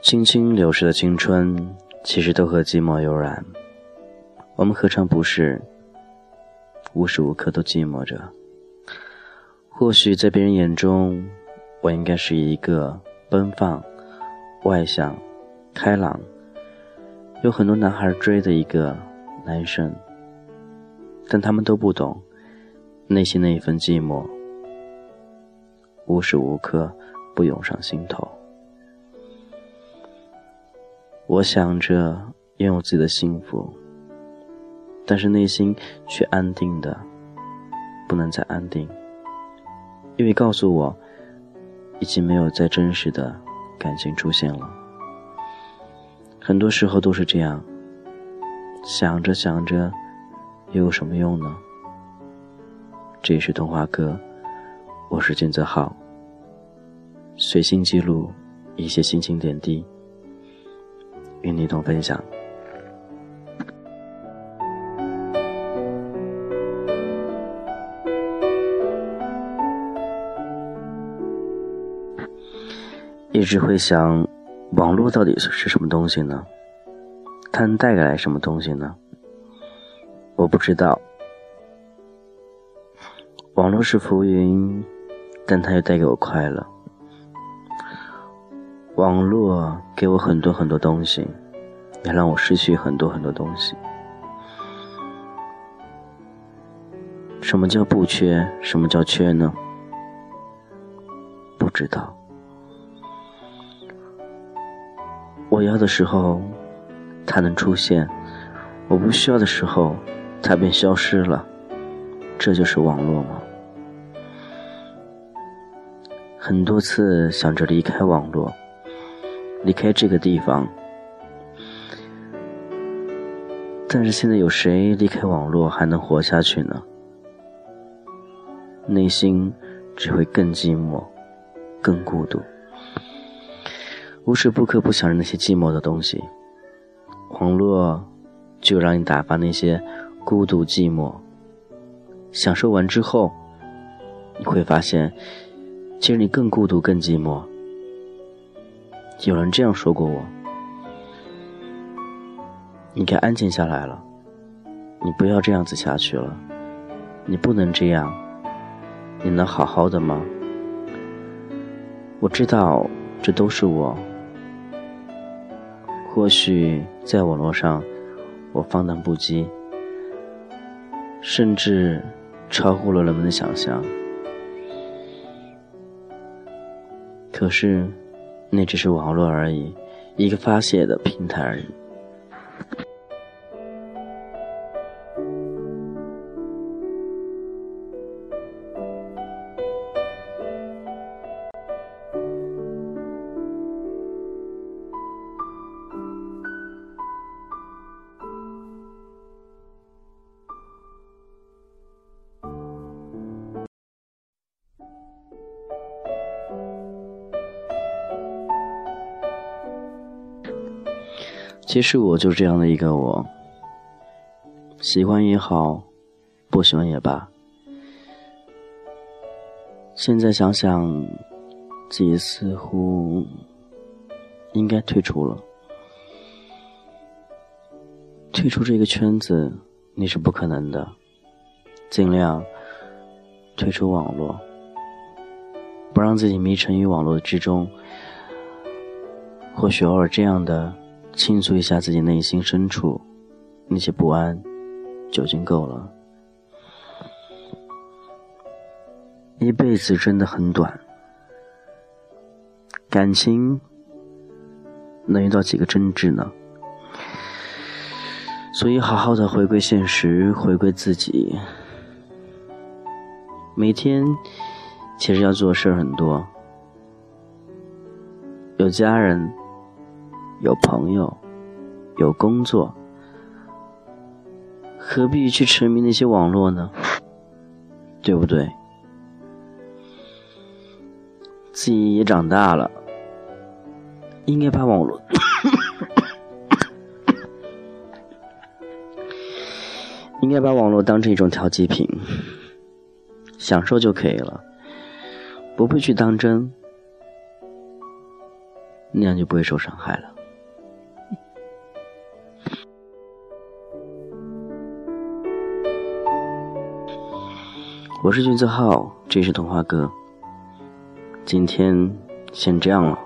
轻轻流逝的青春，其实都和寂寞有染。我们何尝不是无时无刻都寂寞着？或许在别人眼中，我应该是一个奔放、外向、开朗，有很多男孩追的一个男生，但他们都不懂内心那一份寂寞，无时无刻不涌上心头。我想着拥有自己的幸福，但是内心却安定的不能再安定，因为告诉我，已经没有再真实的感情出现了。很多时候都是这样，想着想着，又有什么用呢？这里是童话哥，我是金泽浩，随心记录一些心情点滴。与你同分享。一直会想，网络到底是什么东西呢？它能带来什么东西呢？我不知道。网络是浮云，但它又带给我快乐。网络给我很多很多东西，也让我失去很多很多东西。什么叫不缺？什么叫缺呢？不知道。要的时候，它能出现；我不需要的时候，它便消失了。这就是网络吗？很多次想着离开网络。离开这个地方，但是现在有谁离开网络还能活下去呢？内心只会更寂寞，更孤独，无时不刻不想着那些寂寞的东西。网络就让你打发那些孤独寂寞，享受完之后，你会发现，其实你更孤独、更寂寞。有人这样说过我：“你该安静下来了，你不要这样子下去了，你不能这样，你能好好的吗？”我知道这都是我，或许在网络上我放荡不羁，甚至超乎了人们的想象，可是。那只是网络而已，一个发泄的平台而已。其实我就是这样的一个我，喜欢也好，不喜欢也罢。现在想想，自己似乎应该退出了。退出这个圈子，你是不可能的。尽量退出网络，不让自己迷沉于网络之中。或许偶尔这样的。倾诉一下自己内心深处那些不安，就已经够了。一辈子真的很短，感情能遇到几个真挚呢？所以，好好的回归现实，回归自己。每天其实要做事很多，有家人。有朋友，有工作，何必去沉迷那些网络呢？对不对？自己也长大了，应该把网络，应该把网络当成一种调剂品，享受就可以了，不必去当真，那样就不会受伤害了。我是君子浩，这是童话哥，今天先这样了。